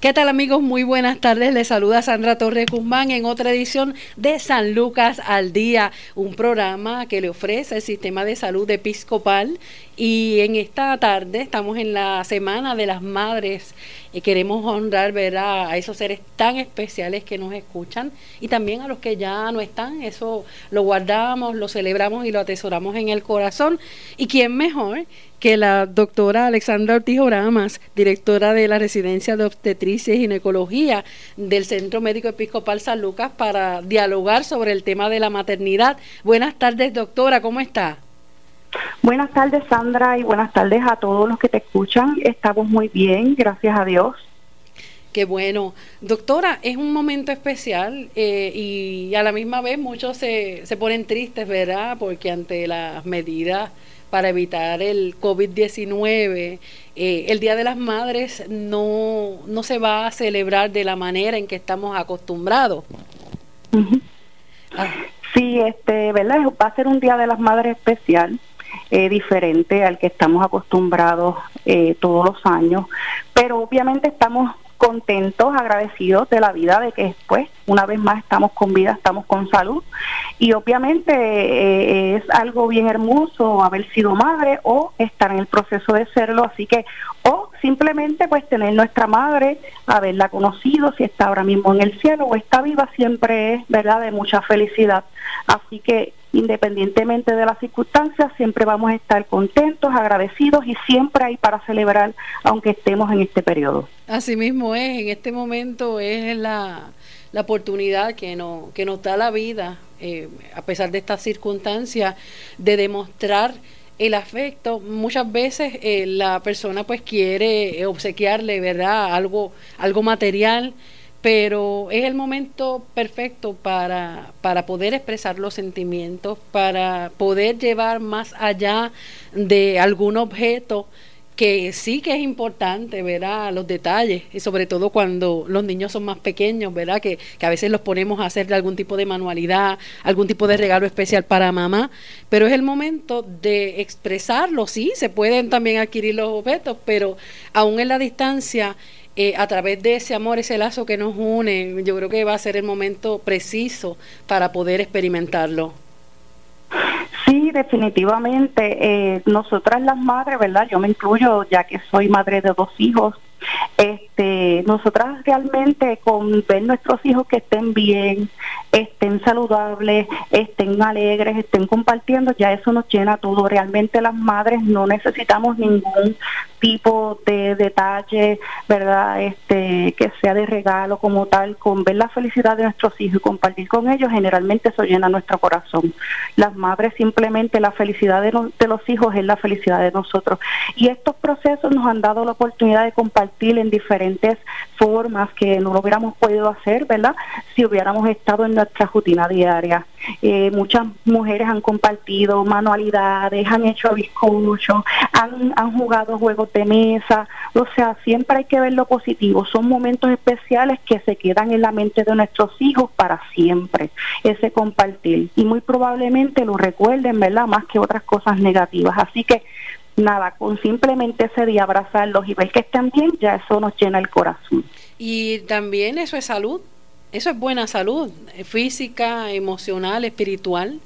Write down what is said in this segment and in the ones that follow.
¿Qué tal amigos? Muy buenas tardes. Les saluda Sandra Torres Guzmán en otra edición de San Lucas al Día, un programa que le ofrece el Sistema de Salud Episcopal. Y en esta tarde estamos en la Semana de las Madres y queremos honrar ver a esos seres tan especiales que nos escuchan y también a los que ya no están. Eso lo guardamos, lo celebramos y lo atesoramos en el corazón. ¿Y quién mejor que la doctora Alexandra Ortiz Oramas, directora de la Residencia de Obstetricia y Ginecología del Centro Médico Episcopal San Lucas, para dialogar sobre el tema de la maternidad. Buenas tardes, doctora, ¿cómo está? Buenas tardes, Sandra, y buenas tardes a todos los que te escuchan. Estamos muy bien, gracias a Dios. Qué bueno. Doctora, es un momento especial eh, y a la misma vez muchos se, se ponen tristes, ¿verdad? Porque ante las medidas para evitar el COVID-19. Eh, el Día de las Madres no, no se va a celebrar de la manera en que estamos acostumbrados. Ah. Sí, este, ¿verdad? Va a ser un Día de las Madres especial. Eh, diferente al que estamos acostumbrados eh, todos los años, pero obviamente estamos contentos, agradecidos de la vida, de que después, una vez más, estamos con vida, estamos con salud. Y obviamente eh, es algo bien hermoso haber sido madre o estar en el proceso de serlo, así que, o simplemente pues tener nuestra madre, haberla conocido, si está ahora mismo en el cielo o está viva, siempre es, ¿verdad?, de mucha felicidad. Así que independientemente de las circunstancias, siempre vamos a estar contentos, agradecidos y siempre hay para celebrar, aunque estemos en este periodo. Así mismo es, en este momento es la, la oportunidad que, no, que nos da la vida, eh, a pesar de estas circunstancias, de demostrar el afecto. Muchas veces eh, la persona pues quiere obsequiarle, ¿verdad? Algo, algo material pero es el momento perfecto para, para poder expresar los sentimientos, para poder llevar más allá de algún objeto que sí que es importante, ¿verdad? Los detalles, y sobre todo cuando los niños son más pequeños, ¿verdad? Que, que a veces los ponemos a hacer algún tipo de manualidad, algún tipo de regalo especial para mamá, pero es el momento de expresarlo, sí, se pueden también adquirir los objetos, pero aún en la distancia eh, a través de ese amor, ese lazo que nos une, yo creo que va a ser el momento preciso para poder experimentarlo. Sí, definitivamente. Eh, nosotras las madres, ¿verdad? Yo me incluyo ya que soy madre de dos hijos. Este, nosotras realmente con ver nuestros hijos que estén bien, estén saludables, estén alegres, estén compartiendo, ya eso nos llena todo. Realmente las madres no necesitamos ningún tipo de detalle, ¿verdad? Este, que sea de regalo como tal, con ver la felicidad de nuestros hijos y compartir con ellos, generalmente eso llena nuestro corazón. Las madres simplemente la felicidad de, de los hijos es la felicidad de nosotros. Y estos procesos nos han dado la oportunidad de compartir en diferentes formas que no lo hubiéramos podido hacer, ¿verdad? Si hubiéramos estado en nuestra rutina diaria. Eh, muchas mujeres han compartido manualidades, han hecho bizcochos, han, han jugado juegos de mesa, o sea, siempre hay que ver lo positivo. Son momentos especiales que se quedan en la mente de nuestros hijos para siempre, ese compartir. Y muy probablemente lo recuerden, ¿verdad? Más que otras cosas negativas. Así que nada, con simplemente ese día abrazarlos y ver que están bien, ya eso nos llena el corazón. Y también eso es salud, eso es buena salud, física, emocional, espiritual.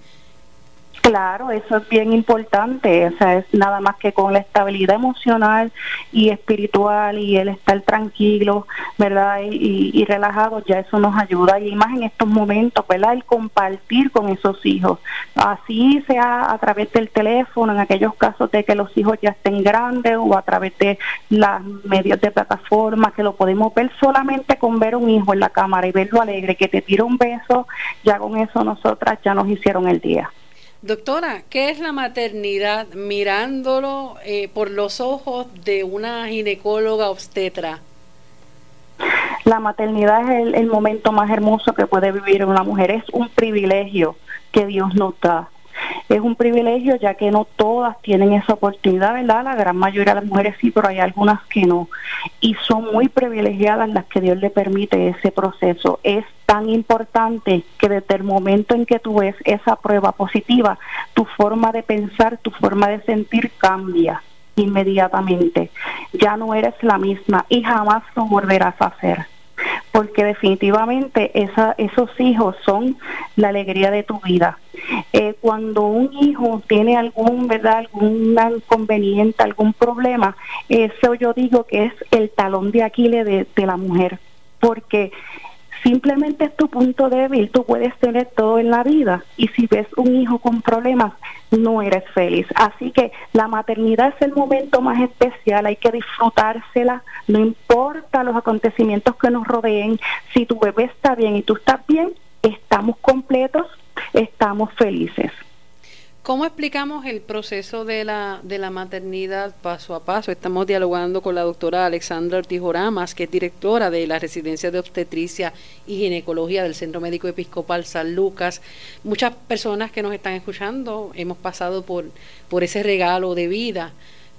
Claro, eso es bien importante, o sea, es nada más que con la estabilidad emocional y espiritual y el estar tranquilo, ¿verdad? Y, relajado, ya eso nos ayuda y más en estos momentos, ¿verdad? El compartir con esos hijos, así sea a través del teléfono, en aquellos casos de que los hijos ya estén grandes o a través de las medios de plataforma, que lo podemos ver solamente con ver un hijo en la cámara y verlo alegre, que te tira un beso, ya con eso nosotras ya nos hicieron el día. Doctora, ¿qué es la maternidad mirándolo eh, por los ojos de una ginecóloga obstetra? La maternidad es el, el, momento más hermoso que puede vivir una mujer, es un privilegio que Dios nos da. Es un privilegio ya que no todas tienen esa oportunidad, ¿verdad? La gran mayoría de las mujeres sí, pero hay algunas que no. Y son muy privilegiadas las que Dios le permite ese proceso. Es tan importante que desde el momento en que tú ves esa prueba positiva, tu forma de pensar, tu forma de sentir cambia inmediatamente. Ya no eres la misma y jamás lo volverás a hacer. Porque definitivamente esa, esos hijos son la alegría de tu vida. Eh, cuando un hijo tiene algún, ¿verdad? algún inconveniente, algún problema, eso yo digo que es el talón de Aquiles de, de la mujer. Porque simplemente es tu punto débil, tú puedes tener todo en la vida y si ves un hijo con problemas, no eres feliz. Así que la maternidad es el momento más especial, hay que disfrutársela, no importa los acontecimientos que nos rodeen, si tu bebé está bien y tú estás bien, estamos completos, estamos felices. ¿Cómo explicamos el proceso de la, de la maternidad paso a paso? Estamos dialogando con la doctora Alexandra Ortiz Oramas, que es directora de la Residencia de Obstetricia y Ginecología del Centro Médico Episcopal San Lucas. Muchas personas que nos están escuchando hemos pasado por, por ese regalo de vida,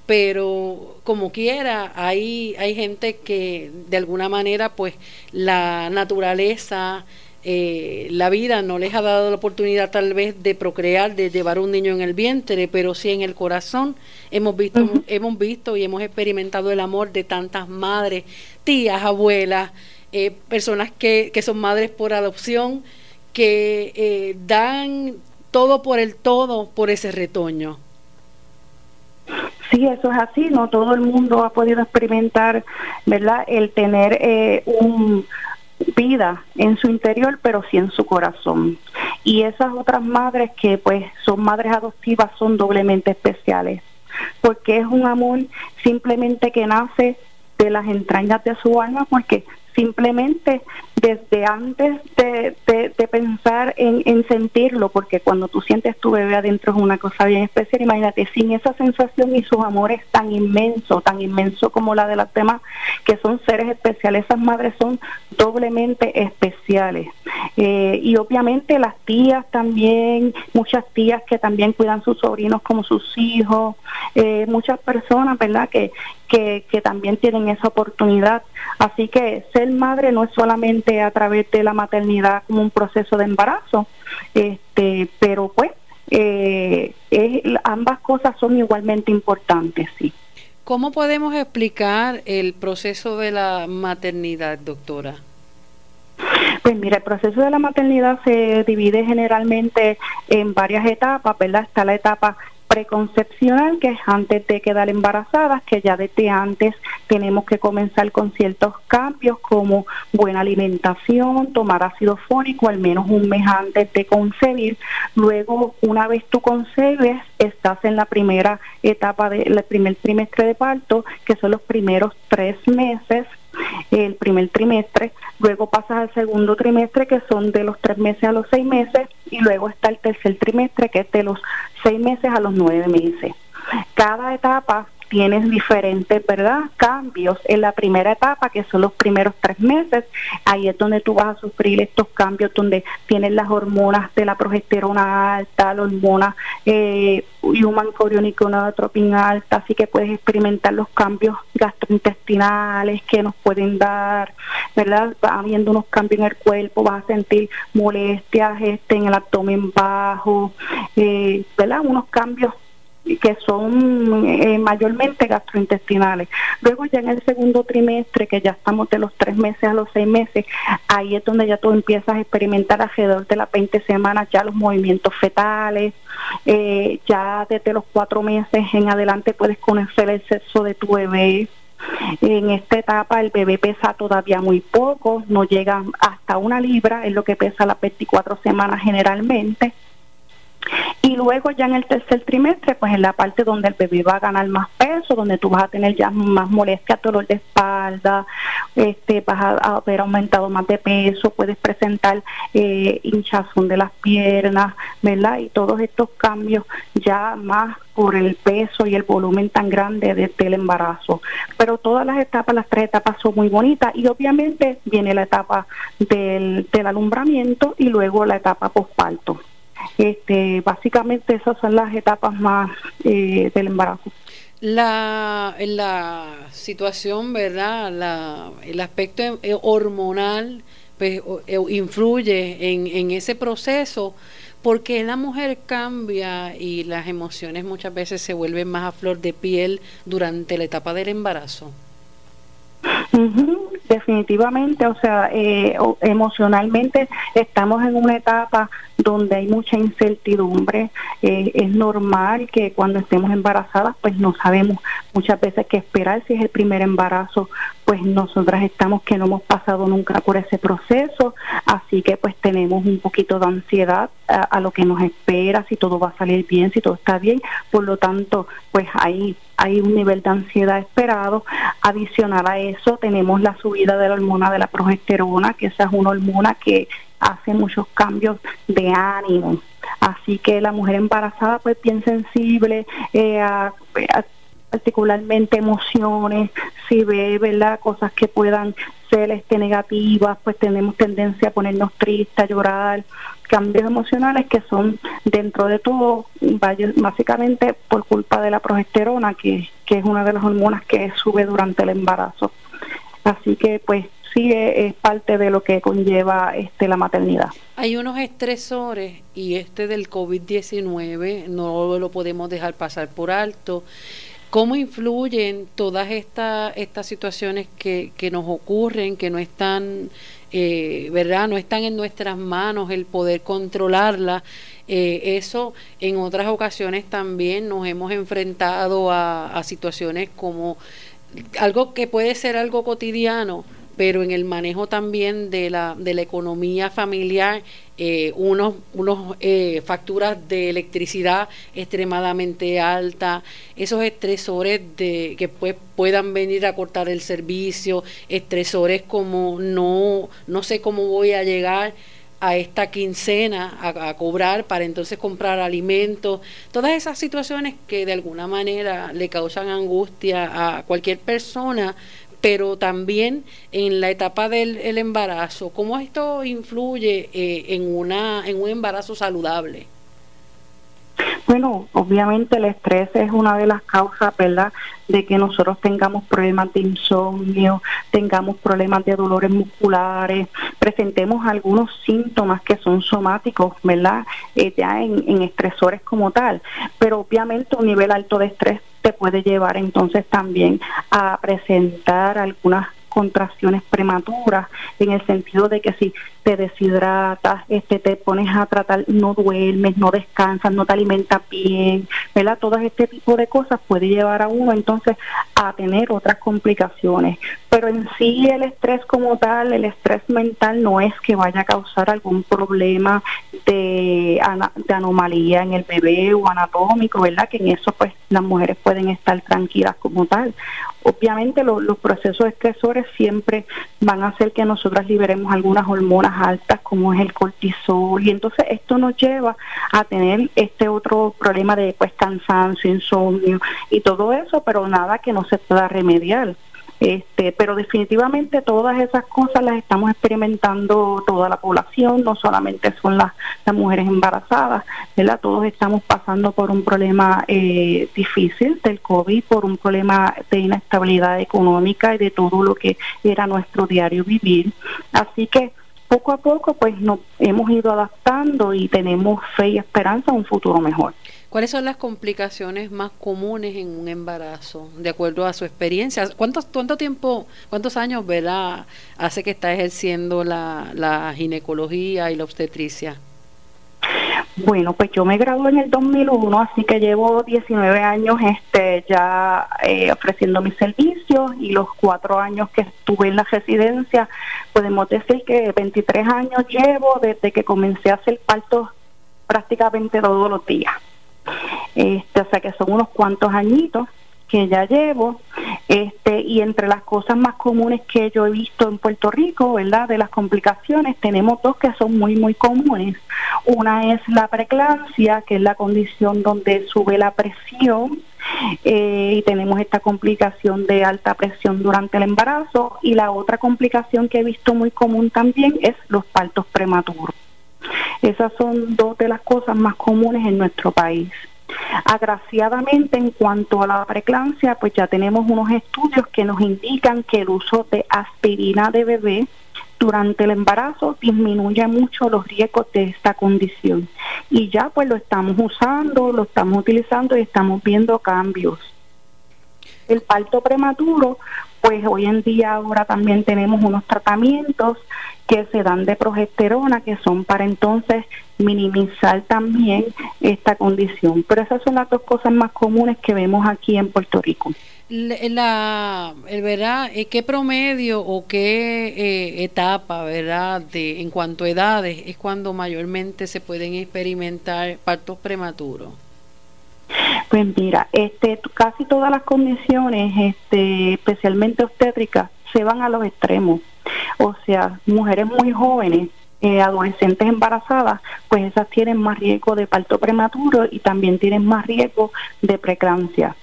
pero como quiera, hay, hay gente que de alguna manera, pues la naturaleza, eh, la vida no les ha dado la oportunidad tal vez de procrear, de llevar un niño en el vientre, pero sí en el corazón hemos visto, hemos visto y hemos experimentado el amor de tantas madres, tías, abuelas, eh, personas que, que son madres por adopción, que eh, dan todo por el todo por ese retoño. Sí, eso es así, no todo el mundo ha podido experimentar, ¿verdad? El tener un vida en su interior, pero sí en su corazón. Y esas otras madres que pues son madres adoptivas son doblemente especiales, porque es un amor simplemente que nace de las entrañas de su alma, porque simplemente desde antes de, pensar en, sentirlo, porque cuando tú sientes tu bebé adentro es una cosa bien especial, imagínate, sin esa sensación y sus amores tan inmensos, tan inmenso como la de las demás, que son seres especiales, esas madres son doblemente especiales. Eh, y obviamente las tías también, muchas tías que también cuidan sus sobrinos como sus hijos, eh, muchas personas, ¿verdad?, que, que, que también tienen esa oportunidad. Así que ser madre no es solamente a través de la maternidad como un proceso de embarazo, este, pero pues eh, ambas cosas son igualmente importantes, sí. ¿Cómo podemos explicar el proceso de la maternidad, doctora? Pues mira, el proceso de la maternidad se divide generalmente en varias etapas, ¿verdad? Está la etapa preconcepcional, que es antes de quedar embarazadas, que ya desde antes tenemos que comenzar con ciertos cambios como buena alimentación, tomar ácido fólico al menos un mes antes de concebir. Luego, una vez tú concebes, estás en la primera etapa del primer trimestre de parto, que son los primeros tres meses el primer trimestre, luego pasas al segundo trimestre que son de los tres meses a los seis meses y luego está el tercer trimestre que es de los seis meses a los nueve meses. Cada etapa tienes diferentes, ¿verdad? Cambios en la primera etapa, que son los primeros tres meses. Ahí es donde tú vas a sufrir estos cambios, donde tienes las hormonas de la progesterona alta, la hormona eh, human tropin alta, así que puedes experimentar los cambios gastrointestinales que nos pueden dar, ¿verdad? Va habiendo unos cambios en el cuerpo, vas a sentir molestias este, en el abdomen bajo, eh, ¿verdad? Unos cambios que son eh, mayormente gastrointestinales. Luego ya en el segundo trimestre, que ya estamos de los tres meses a los seis meses, ahí es donde ya tú empiezas a experimentar alrededor de las 20 semanas ya los movimientos fetales, eh, ya desde los cuatro meses en adelante puedes conocer el sexo de tu bebé. En esta etapa el bebé pesa todavía muy poco, no llega hasta una libra, es lo que pesa las 24 semanas generalmente. Y luego ya en el tercer trimestre, pues en la parte donde el bebé va a ganar más peso, donde tú vas a tener ya más molestia, dolor de espalda, este, vas a, haber aumentado más de peso, puedes presentar eh, hinchazón de las piernas, ¿verdad? Y todos estos cambios ya más por el peso y el volumen tan grande desde el embarazo. Pero todas las etapas, las tres etapas son muy bonitas y obviamente viene la etapa del, del alumbramiento y luego la etapa postparto. Este, básicamente esas son las etapas más eh, del embarazo. La, la situación, ¿verdad? La, el aspecto hormonal pues, eh, influye en, en ese proceso ¿Por qué la mujer cambia y las emociones muchas veces se vuelven más a flor de piel durante la etapa del embarazo? definitivamente, o sea, eh, emocionalmente estamos en una etapa donde hay mucha incertidumbre. Eh, es normal que cuando estemos embarazadas, pues no sabemos muchas veces qué esperar. Si es el primer embarazo, pues nosotras estamos que no hemos pasado nunca por ese proceso, así que pues tenemos un poquito de ansiedad a, lo que nos espera, si todo va a salir bien, si todo está bien. Por lo tanto, pues hay hay un nivel de ansiedad esperado. Adicional a eso, tenemos la subida de la hormona de la progesterona, que esa es una hormona que hace muchos cambios de ánimo. Así que la mujer embarazada, pues bien sensible, eh, particularmente emociones, si ve ¿verdad? cosas que puedan ser este, negativas, pues tenemos tendencia a ponernos tristes, a llorar, cambios emocionales que son dentro de todo básicamente por culpa de la progesterona, que, que es una de las hormonas que sube durante el embarazo. Así que pues sí es, parte de lo que conlleva este la maternidad. Hay unos estresores y este del COVID-19 no lo podemos dejar pasar por alto. ¿Cómo influyen todas estas estas situaciones que, que nos ocurren, que no están, eh, verdad, no están en nuestras manos el poder controlarlas? Eh, eso en otras ocasiones también nos hemos enfrentado a, a situaciones como algo que puede ser algo cotidiano, pero en el manejo también de la, de la economía familiar, eh, unos, unos eh, facturas de electricidad extremadamente altas, esos estresores de que pues, puedan venir a cortar el servicio, estresores como no, no sé cómo voy a llegar a esta quincena a, a, cobrar para entonces comprar alimentos, todas esas situaciones que de alguna manera le causan angustia a cualquier persona, pero también en la etapa del embarazo, ¿cómo esto influye eh, en, una, en un embarazo saludable? Bueno, obviamente el estrés es una de las causas, ¿verdad?, de que nosotros tengamos problemas de insomnio, tengamos problemas de dolores musculares, presentemos algunos síntomas que son somáticos, ¿verdad?, eh, ya en, en estresores como tal. Pero obviamente un nivel alto de estrés te puede llevar entonces también a presentar algunas contracciones prematuras en el sentido de que si te deshidratas, este, te pones a tratar, no duermes, no descansas, no te alimentas bien, ¿verdad? Todo este tipo de cosas puede llevar a uno entonces a tener otras complicaciones. Pero en sí el estrés como tal, el estrés mental no es que vaya a causar algún problema de, de anomalía en el bebé o anatómico, ¿verdad? Que en eso pues las mujeres pueden estar tranquilas como tal. Obviamente los procesos estresores siempre van a hacer que nosotras liberemos algunas hormonas altas como es el cortisol y entonces esto nos lleva a tener este otro problema de pues cansancio, insomnio y todo eso, pero nada que no se pueda remediar. Este, pero definitivamente todas esas cosas las estamos experimentando toda la población, no solamente son las, mujeres embarazadas, ¿verdad? Todos estamos pasando por un problema eh, difícil del COVID, por un problema de inestabilidad económica y de todo lo que era nuestro diario vivir. Así que poco a poco pues nos hemos ido adaptando y tenemos fe y esperanza en un futuro mejor. ¿Cuáles son las complicaciones más comunes en un embarazo, de acuerdo a su experiencia? ¿Cuántos, ¿Cuánto tiempo, cuántos años, verdad, hace que está ejerciendo la, la ginecología y la obstetricia? Bueno, pues yo me gradué en el 2001, así que llevo 19 años este, ya eh, ofreciendo mis servicios y los cuatro años que estuve en la residencia, podemos decir que 23 años llevo desde que comencé a hacer partos prácticamente todos los días. Este, o sea que son unos cuantos añitos que ya llevo, este, y entre las cosas más comunes que yo he visto en Puerto Rico, ¿verdad? De las complicaciones, tenemos dos que son muy, muy comunes. Una es la preeclampsia, que es la condición donde sube la presión, eh, y tenemos esta complicación de alta presión durante el embarazo, y la otra complicación que he visto muy común también es los partos prematuros. Esas son dos de las cosas más comunes en nuestro país. Agraciadamente, en cuanto a la preeclampsia, pues ya tenemos unos estudios que nos indican que el uso de aspirina de bebé durante el embarazo disminuye mucho los riesgos de esta condición. Y ya pues lo estamos usando, lo estamos utilizando y estamos viendo cambios. El parto prematuro, pues hoy en día ahora también tenemos unos tratamientos que se dan de progesterona que son para entonces minimizar también esta condición. Pero esas son las dos cosas más comunes que vemos aquí en Puerto Rico. La, ¿verdad? Eh, ¿Qué promedio o qué eh, etapa, verdad, en cuanto a edades es cuando mayormente se pueden experimentar partos prematuros? Pues mira, este, casi todas las condiciones, este, especialmente obstétricas, se van a los extremos. O sea, mujeres muy jóvenes, eh, adolescentes embarazadas, pues esas tienen más riesgo de parto prematuro y también tienen más riesgo de preeclampsia.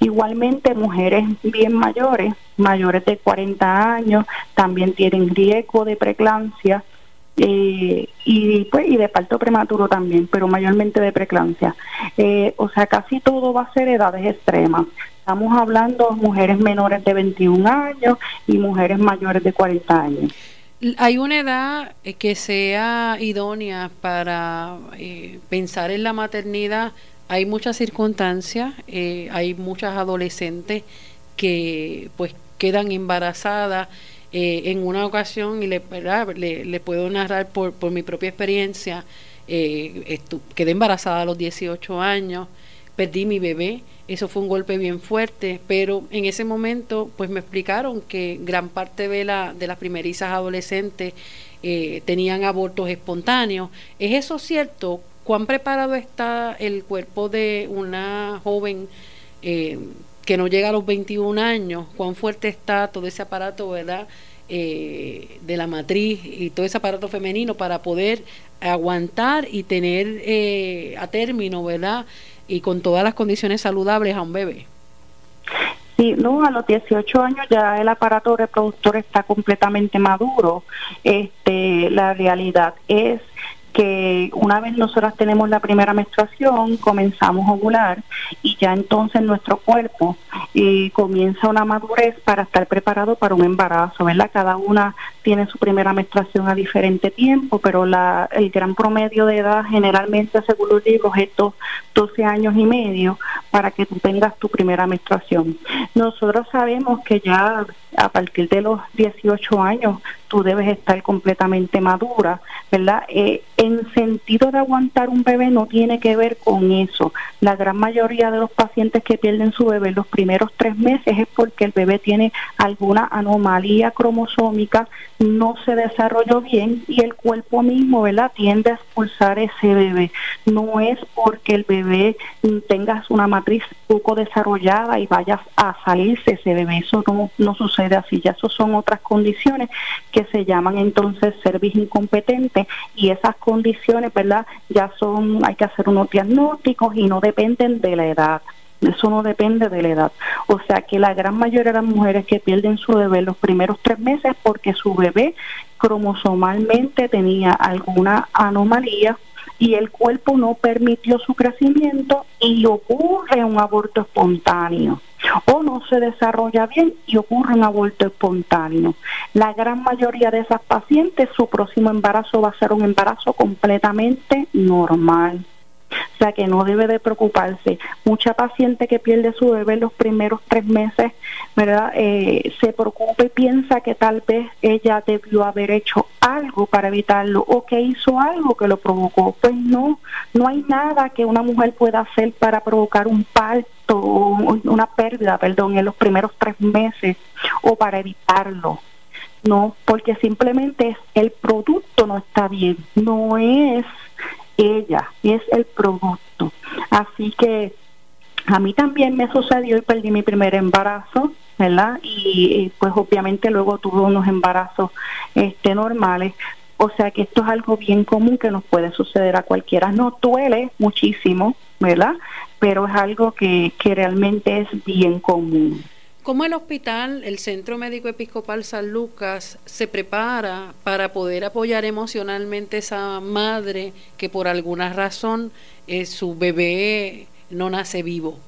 Igualmente, mujeres bien mayores, mayores de 40 años, también tienen riesgo de preeclampsia eh, y, pues, y de parto prematuro también, pero mayormente de preeclampsia. Eh, o sea, casi todo va a ser edades extremas. Estamos hablando de mujeres menores de 21 años y mujeres mayores de 40 años. ¿Hay una edad eh, que sea idónea para pensar en la maternidad hay muchas circunstancias, eh, hay muchas adolescentes que pues quedan embarazadas eh, en una ocasión y le, le, puedo narrar por, por mi propia experiencia, eh, quedé embarazada a los 18 años, perdí mi bebé, eso fue un golpe bien fuerte, pero en ese momento pues me explicaron que gran parte de, la, de las primerizas adolescentes tenían abortos espontáneos. ¿Es eso cierto? ¿Cuán preparado está el cuerpo de una joven eh, que no llega a los 21 años? ¿Cuán fuerte está todo ese aparato, verdad? Eh, de la matriz y todo ese aparato femenino para poder aguantar y tener eh, a término, ¿verdad? Y con todas las condiciones saludables a un bebé. Sí, no, a los 18 años ya el aparato reproductor está completamente maduro. Este, la realidad es que una vez nosotras tenemos la primera menstruación, comenzamos a ovular y ya entonces nuestro cuerpo eh, comienza una madurez para estar preparado para un embarazo, ¿verdad? Cada una tiene su primera menstruación a diferente tiempo, pero el gran promedio de edad generalmente, según los libros, es 12 años y medio para que tú tengas tu primera menstruación. Nosotros sabemos que ya a partir de los 18 años tú debes estar completamente madura, ¿verdad? Eh, en sentido de aguantar un bebé no tiene que ver con eso. La gran mayoría de los pacientes que pierden su bebé los primeros tres meses es porque el bebé tiene alguna anomalía cromosómica, no se desarrolló bien y el cuerpo mismo, ¿verdad? Tiende a expulsar ese bebé. No es porque el bebé tengas una matriz poco desarrollada y vayas a salirse ese bebé. Eso no, sucede así. Ya eso son otras condiciones que se llaman entonces servicio incompetente y esas condiciones, ¿verdad? Ya son, hay que hacer unos diagnósticos y no dependen de la edad. Eso no depende de la edad. O sea que la gran mayoría de las mujeres que pierden su bebé los primeros tres meses porque su bebé cromosomalmente tenía alguna anomalía y el cuerpo no permitió su crecimiento y ocurre un aborto espontáneo o no se desarrolla bien y ocurre un aborto espontáneo. La gran mayoría de esas pacientes, su próximo embarazo va a ser un embarazo completamente normal. O sea que no debe de preocuparse. Mucha paciente que pierde su bebé los primeros tres meses, ¿verdad? Eh, se preocupa y piensa que tal vez ella debió haber hecho algo para evitarlo o que hizo algo que lo provocó. Pues no, no hay nada que una mujer pueda hacer para provocar un parto o una pérdida, perdón, en los primeros tres meses o para evitarlo. No, porque simplemente el producto no está bien, no es ella, es el producto. Así que a mí también me sucedió y perdí mi primer embarazo, ¿verdad? Y, pues obviamente luego tuve unos embarazos este normales. O sea que esto es algo bien común que nos puede suceder a cualquiera. No duele muchísimo, ¿verdad? Pero es algo que, que realmente es bien común. ¿Cómo el hospital, el Centro Médico Episcopal San Lucas, se prepara para poder apoyar emocionalmente a esa madre que por alguna razón eh, su bebé no nace vivo?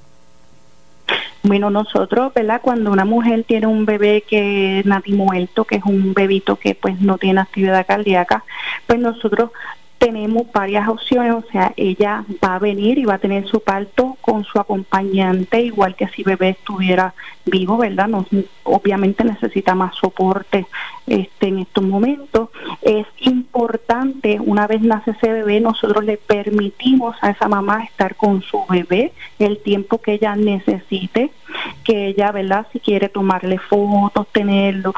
Bueno, nosotros, ¿verdad? Cuando una mujer tiene un bebé que nati muerto, que es un bebito que pues no tiene actividad cardíaca, pues nosotros tenemos varias opciones, o sea, ella va a venir y va a tener su parto con su acompañante, igual que si bebé estuviera vivo, ¿verdad? Nos, obviamente necesita más soporte este, en estos momentos. Es importante, una vez nace ese bebé, nosotros le permitimos a esa mamá estar con su bebé el tiempo que ella necesite, que ella, ¿verdad? Si quiere tomarle fotos, tenerlo,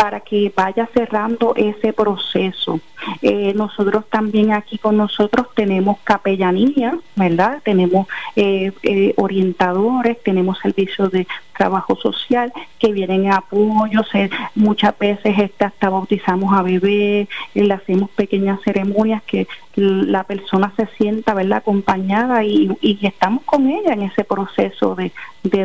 para que vaya cerrando ese proceso. Eh, nosotros también aquí con nosotros tenemos capellanía, ¿verdad? Tenemos eh, eh, orientadores, tenemos servicios de trabajo social que vienen a apoyo, muchas veces este, hasta bautizamos a bebé, le hacemos pequeñas ceremonias que la persona se sienta ¿verdad? acompañada y, estamos con ella en ese proceso de,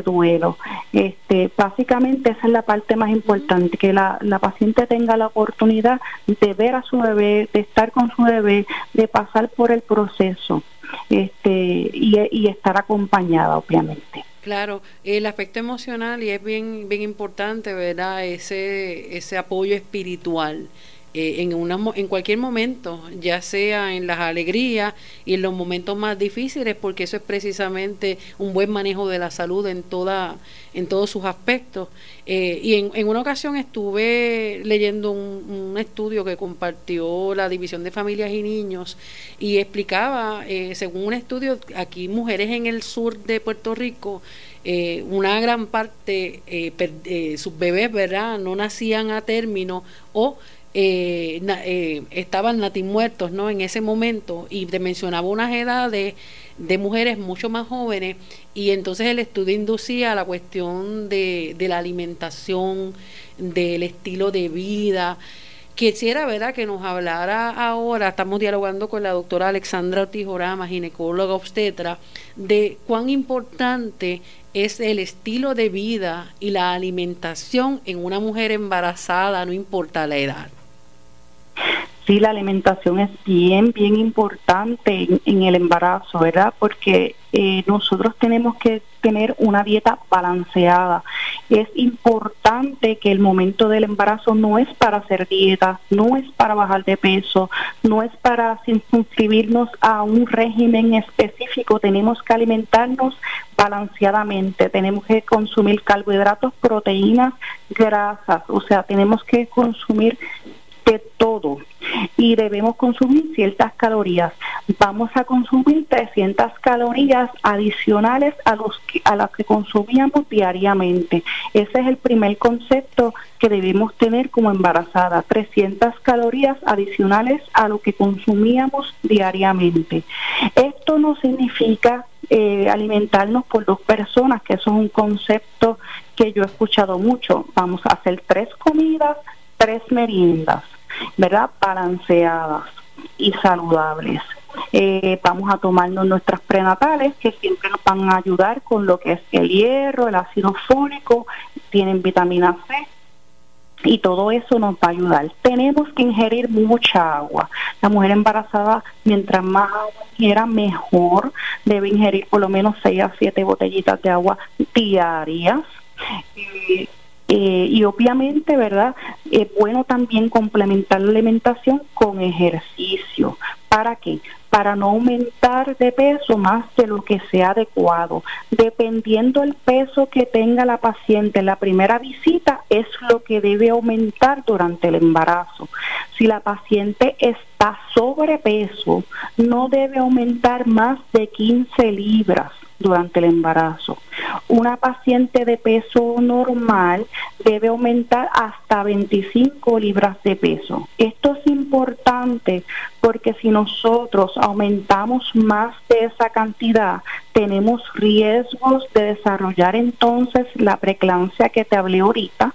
duelo. Este, básicamente esa es la parte más importante, que la, la paciente tenga la oportunidad de ver a su bebé, de estar con su bebé, de pasar por el proceso este, y, y estar acompañada, obviamente. Claro, el aspecto emocional y es bien bien importante, ¿verdad? Ese ese apoyo espiritual. Eh, en, una, en cualquier momento, ya sea en las alegrías y en los momentos más difíciles, porque eso es precisamente un buen manejo de la salud en, toda, en todos sus aspectos. Eh, y en, una ocasión estuve leyendo un, estudio que compartió la División de Familias y Niños y explicaba, eh, según un estudio, aquí mujeres en el sur de Puerto Rico, una gran parte, sus bebés, ¿verdad?, no nacían a término o eh, eh, estaban natimuertos ¿no? en ese momento y te mencionaba unas edades de mujeres mucho más jóvenes y entonces el estudio inducía a la cuestión de, la alimentación, del estilo de vida. Quisiera, ¿verdad?, que nos hablara ahora, estamos dialogando con la doctora Alexandra Ortiz ginecóloga obstetra, de cuán importante es el estilo de vida y la alimentación en una mujer embarazada, no importa la edad. Sí, la alimentación es bien, bien importante en, el embarazo, ¿verdad? Porque eh, nosotros tenemos que tener una dieta balanceada. Es importante que el momento del embarazo no es para hacer dieta, no es para bajar de peso, no es para inscribirnos a un régimen específico. Tenemos que alimentarnos balanceadamente, tenemos que consumir carbohidratos, proteínas, grasas, o sea, tenemos que consumir de todo y debemos consumir ciertas calorías. Vamos a consumir 300 calorías adicionales a, los a las que consumíamos diariamente. Ese es el primer concepto que debemos tener como embarazada, 300 calorías adicionales a lo que consumíamos diariamente. Esto no significa eh, alimentarnos por dos personas, que eso es un concepto que yo he escuchado mucho. Vamos a hacer tres comidas, tres meriendas ¿verdad? Balanceadas y saludables. Eh, vamos a tomarnos nuestras prenatales que siempre nos van a ayudar con lo que es el hierro, el ácido fólico, tienen vitamina C y todo eso nos va a ayudar. Tenemos que ingerir mucha agua. La mujer embarazada, mientras más agua quiera, mejor. Debe ingerir por lo menos 6 a 7 botellitas de agua diarias. Eh, eh, y obviamente, ¿verdad? Es bueno también complementar la alimentación con ejercicio. ¿Para qué? Para no aumentar de peso más de lo que sea adecuado. Dependiendo el peso que tenga la paciente en la primera visita, es lo que debe aumentar durante el embarazo. Si la paciente está sobrepeso, no debe aumentar más de 15 libras durante el embarazo. Una paciente de peso normal debe aumentar hasta 25 libras de peso. Esto es importante porque si nosotros aumentamos más de esa cantidad, tenemos riesgos de desarrollar entonces la preclancia que te hablé ahorita,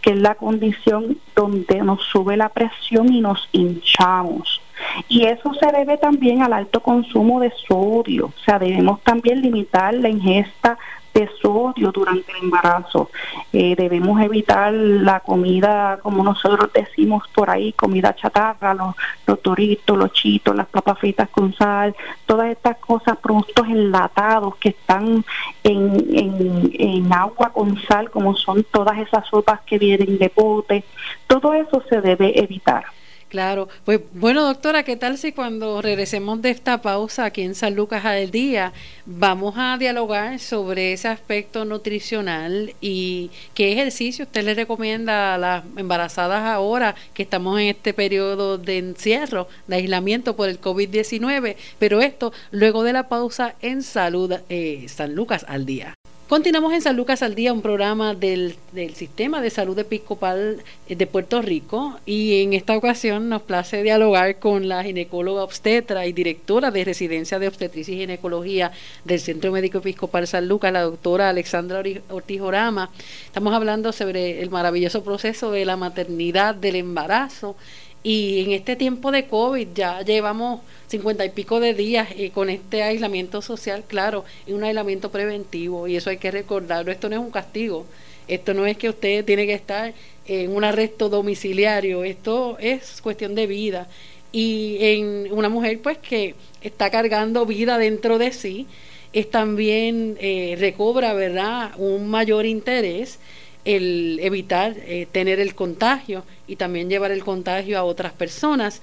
que es la condición donde nos sube la presión y nos hinchamos. Y eso se debe también al alto consumo de sodio. O sea, debemos también limitar la ingesta de sodio durante el embarazo. Eh, debemos evitar la comida, como nosotros decimos por ahí, comida chatarra, los, los toritos, los chitos, las papas fritas con sal, todas estas cosas, productos enlatados que están en, en, en agua con sal, como son todas esas sopas que vienen de pote, todo eso se debe evitar. Claro, pues bueno doctora, ¿qué tal si cuando regresemos de esta pausa aquí en San Lucas al día vamos a dialogar sobre ese aspecto nutricional y qué ejercicio usted le recomienda a las embarazadas ahora que estamos en este periodo de encierro, de aislamiento por el COVID-19? Pero esto luego de la pausa en Salud eh, San Lucas al día. Continuamos en San Lucas al Día, un programa del, del, Sistema de Salud Episcopal de Puerto Rico y en esta ocasión nos place dialogar con la ginecóloga obstetra y directora de Residencia de Obstetricia y Ginecología del Centro Médico Episcopal San Lucas, la doctora Alexandra Ortiz Orama. Estamos hablando sobre el maravilloso proceso de la maternidad, del embarazo y en este tiempo de COVID ya llevamos cincuenta y pico de días eh, con este aislamiento social, claro, es un aislamiento preventivo y eso hay que recordarlo. Esto no es un castigo, esto no es que usted tiene que estar en un arresto domiciliario, esto es cuestión de vida. Y en una mujer pues que está cargando vida dentro de sí, es también eh, recobra, ¿verdad?, un mayor interés el evitar eh, tener el contagio y también llevar el contagio a otras personas.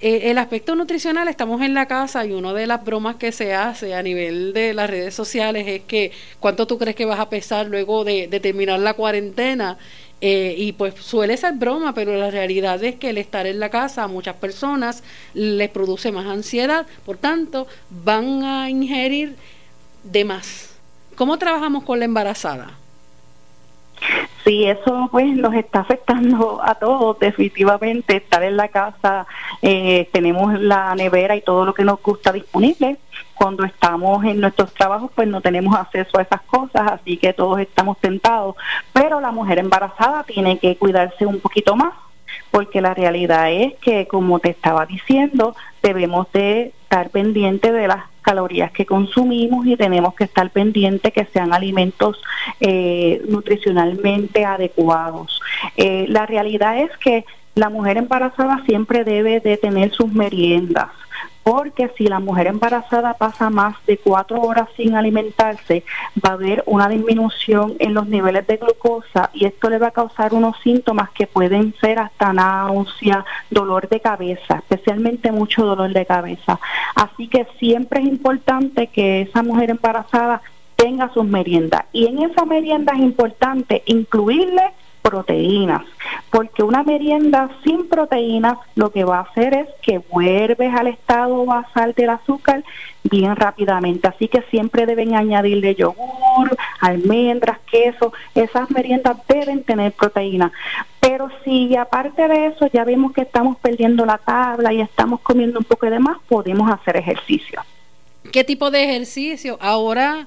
Eh, el aspecto nutricional, estamos en la casa y una de las bromas que se hace a nivel de las redes sociales es que cuánto tú crees que vas a pesar luego de, terminar la cuarentena. Eh, y pues suele ser broma, pero la realidad es que el estar en la casa a muchas personas les produce más ansiedad, por tanto van a ingerir de más. ¿Cómo trabajamos con la embarazada? Sí, eso pues nos está afectando a todos definitivamente. Estar en la casa, eh, tenemos la nevera y todo lo que nos gusta disponible. Cuando estamos en nuestros trabajos pues no tenemos acceso a esas cosas, así que todos estamos tentados. Pero la mujer embarazada tiene que cuidarse un poquito más porque la realidad es que, como te estaba diciendo, debemos de estar pendientes de las calorías que consumimos y tenemos que estar pendientes que sean alimentos eh, nutricionalmente adecuados. Eh, la realidad es que la mujer embarazada siempre debe de tener sus meriendas porque si la mujer embarazada pasa más de cuatro horas sin alimentarse, va a haber una disminución en los niveles de glucosa y esto le va a causar unos síntomas que pueden ser hasta náusea, dolor de cabeza, especialmente mucho dolor de cabeza. Así que siempre es importante que esa mujer embarazada tenga sus meriendas y en esa merienda es importante incluirle proteínas, porque una merienda sin proteínas lo que va a hacer es que vuelves al estado basal del azúcar bien rápidamente, así que siempre deben añadirle yogur, almendras, queso, esas meriendas deben tener proteína. Pero si aparte de eso ya vemos que estamos perdiendo la tabla y estamos comiendo un poco de más, podemos hacer ejercicio. ¿Qué tipo de ejercicio? Ahora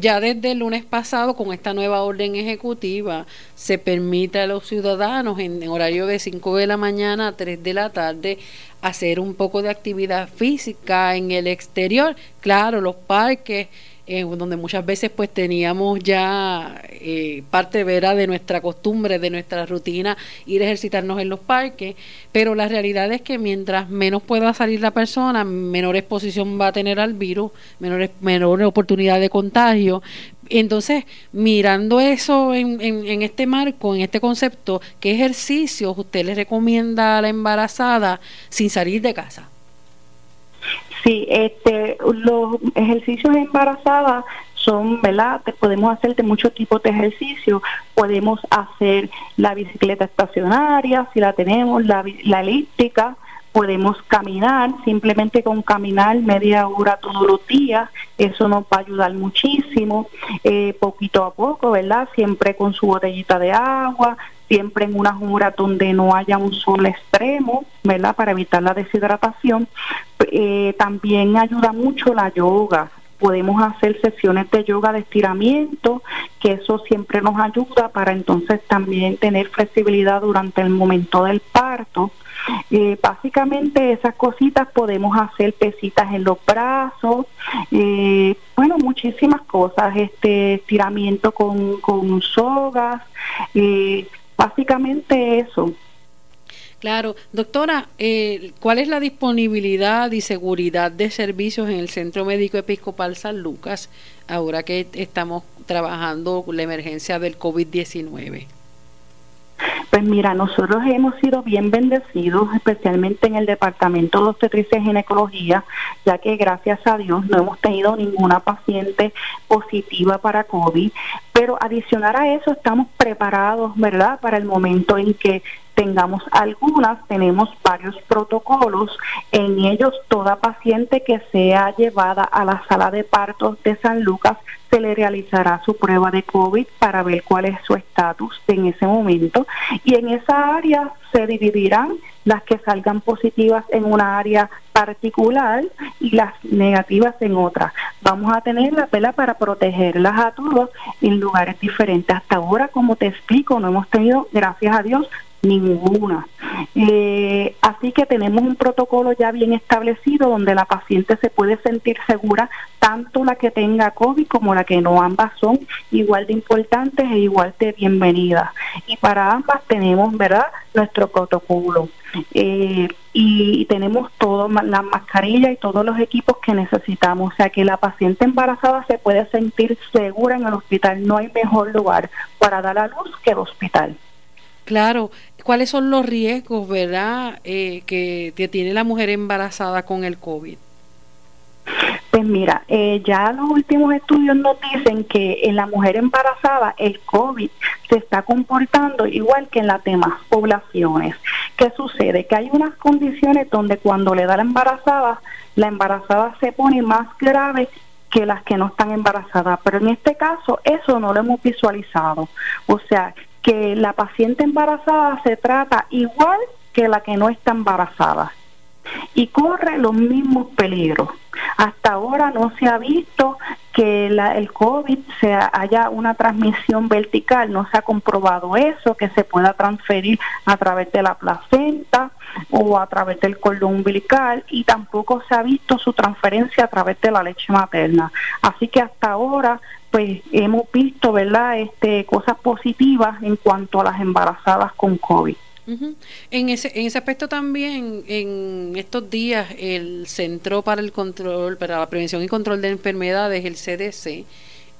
ya desde el lunes pasado, con esta nueva orden ejecutiva, se permite a los ciudadanos en horario de 5 de la mañana a 3 de la tarde hacer un poco de actividad física en el exterior. Claro, los parques eh, donde muchas veces pues teníamos ya eh, parte vera de nuestra costumbre, de nuestra rutina, ir a ejercitarnos en los parques, pero la realidad es que mientras menos pueda salir la persona, menor exposición va a tener al virus, menor, menor oportunidad de contagio. Entonces, mirando eso en, en, en este marco, en este concepto, ¿qué ejercicios usted le recomienda a la embarazada sin salir de casa? Sí, este, los ejercicios embarazadas son, ¿verdad? podemos hacer de muchos tipos de ejercicios. Podemos hacer la bicicleta estacionaria, si la tenemos, la, la elíptica, podemos caminar, simplemente con caminar media hora todos los días, eso nos va a ayudar muchísimo, eh, poquito a poco, ¿verdad? Siempre con su botellita de agua, siempre en unas horas donde no haya un sol extremo, ¿verdad? Para evitar la deshidratación. Eh, también ayuda mucho la yoga. Podemos hacer sesiones de yoga de estiramiento, que eso siempre nos ayuda para entonces también tener flexibilidad durante el momento del parto. Eh, básicamente esas cositas podemos hacer pesitas en los brazos, eh, bueno, muchísimas cosas, este estiramiento con, con sogas, básicamente eso. Claro, doctora, eh, ¿cuál es la disponibilidad y seguridad de servicios en el Centro Médico Episcopal San Lucas ahora que estamos trabajando la emergencia del COVID-19? Pues mira, nosotros hemos sido bien bendecidos, especialmente en el Departamento de Obstetricia y Ginecología, ya que gracias a Dios no hemos tenido ninguna paciente positiva para COVID, pero adicional a eso estamos preparados, ¿verdad?, para el momento en que tengamos algunas, tenemos varios protocolos, en ellos toda paciente que sea llevada a la sala de partos de San Lucas se le realizará su prueba de COVID para ver cuál es su estatus en ese momento y en esa área se dividirán las que salgan positivas en una área particular y las negativas en otra. Vamos a tener la pela para protegerlas a todos en lugares diferentes. Hasta ahora, como te explico, no hemos tenido, gracias a Dios, ninguna. Eh, así que tenemos un protocolo ya bien establecido donde la paciente se puede sentir segura, tanto la que tenga COVID como la que no, ambas son igual de importantes e igual de bienvenidas. Y para ambas tenemos, ¿verdad?, nuestro protocolo. Eh, y tenemos todas las mascarillas y todos los equipos que necesitamos. O sea que la paciente embarazada se puede sentir segura en el hospital. No hay mejor lugar para dar a luz que el hospital. Claro, ¿cuáles son los riesgos, verdad, eh, que, tiene la mujer embarazada con el COVID? Pues mira, eh, ya los últimos estudios nos dicen que en la mujer embarazada el COVID se está comportando igual que en las demás poblaciones. ¿Qué sucede? Que hay unas condiciones donde cuando le da la embarazada, la embarazada se pone más grave que las que no están embarazadas. Pero en este caso eso no lo hemos visualizado. O sea, que la paciente embarazada se trata igual que la que no está embarazada y corre los mismos peligros. Hasta ahora no se ha visto que la, el COVID se haya una transmisión vertical, no se ha comprobado eso, que se pueda transferir a través de la placenta o a través del cordón umbilical y tampoco se ha visto su transferencia a través de la leche materna. Así que hasta ahora pues hemos visto, ¿verdad?, este, cosas positivas en cuanto a las embarazadas con COVID. En ese en ese aspecto también en estos días el Centro para el Control para la Prevención y Control de Enfermedades, el CDC,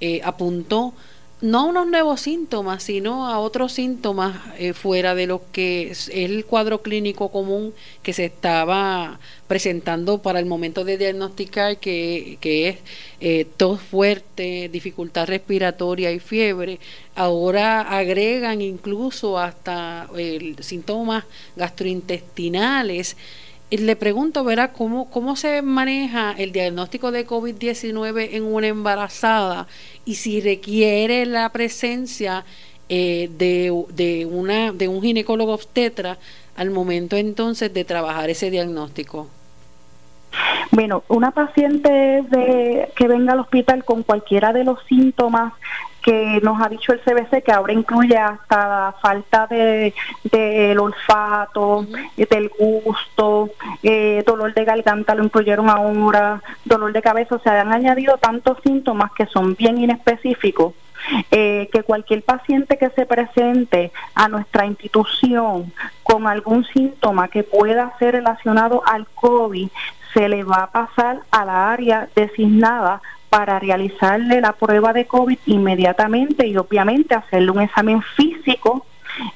eh, apuntó no a unos nuevos síntomas, sino a otros síntomas eh, fuera de lo que es el cuadro clínico común que se estaba presentando para el momento de diagnosticar, que, que es eh, tos fuerte, dificultad respiratoria y fiebre. Ahora agregan incluso hasta el síntomas gastrointestinales le pregunto, verá, ¿cómo, cómo se maneja el diagnóstico de COVID-19 en una embarazada y si requiere la presencia eh, de, de, una, de un ginecólogo obstetra al momento entonces de trabajar ese diagnóstico. Bueno, una paciente de, que venga al hospital con cualquiera de los síntomas que nos ha dicho el CBC que ahora incluye hasta la falta de del olfato, del gusto, eh, dolor de garganta lo incluyeron ahora, dolor de cabeza, o sea, han añadido tantos síntomas que son bien inespecíficos. Eh, que cualquier paciente que se presente a nuestra institución con algún síntoma que pueda ser relacionado al COVID, se le va a pasar a la área designada para realizarle la prueba de COVID inmediatamente y obviamente hacerle un examen físico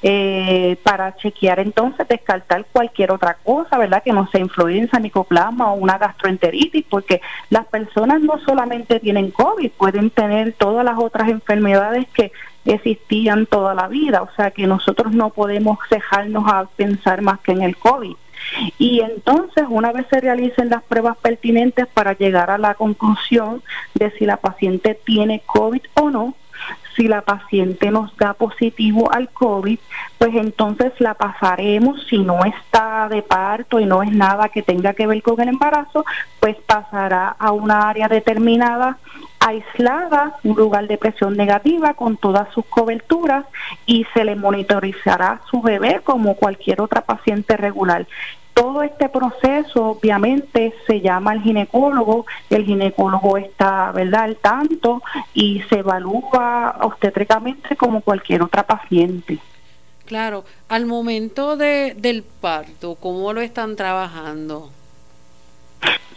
eh, para chequear entonces, descartar cualquier otra cosa, ¿verdad? Que no sea influenza, micoplasma o una gastroenteritis, porque las personas no solamente tienen COVID, pueden tener todas las otras enfermedades que existían toda la vida, o sea que nosotros no podemos dejarnos a pensar más que en el COVID. Y entonces, una vez se realicen las pruebas pertinentes para llegar a la conclusión de si la paciente tiene COVID o no, si la paciente nos da positivo al COVID, pues entonces la pasaremos, si no está de parto y no es nada que tenga que ver con el embarazo, pues pasará a una área determinada aislada, un lugar de presión negativa con todas sus coberturas y se le monitorizará su bebé como cualquier otra paciente regular. Todo este proceso obviamente se llama al ginecólogo, el ginecólogo está, ¿verdad?, al tanto y se evalúa obstétricamente como cualquier otra paciente. Claro, al momento de, del parto, ¿cómo lo están trabajando?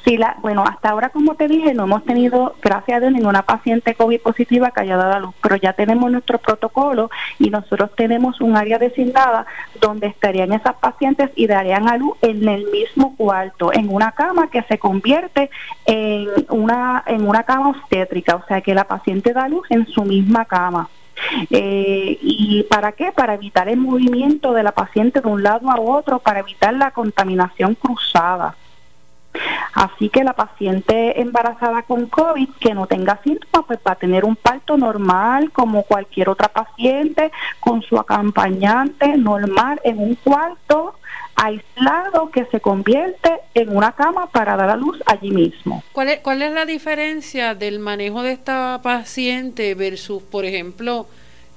Sí, la, bueno, hasta ahora, como te dije, no hemos tenido, gracias a Dios, ninguna paciente COVID positiva que haya dado a luz, pero ya tenemos nuestro protocolo y nosotros tenemos un área designada donde estarían esas pacientes y darían a luz en el mismo cuarto, en una cama que se convierte en una, en una cama obstétrica, o sea que la paciente da luz en su misma cama. Eh, ¿Y para qué? Para evitar el movimiento de la paciente de un lado a otro, para evitar la contaminación cruzada. Así que la paciente embarazada con COVID que no tenga síntomas, pues va a tener un parto normal como cualquier otra paciente, con su acompañante normal en un cuarto aislado que se convierte en una cama para dar a luz allí mismo. ¿Cuál es, la diferencia del manejo de esta paciente versus, por ejemplo,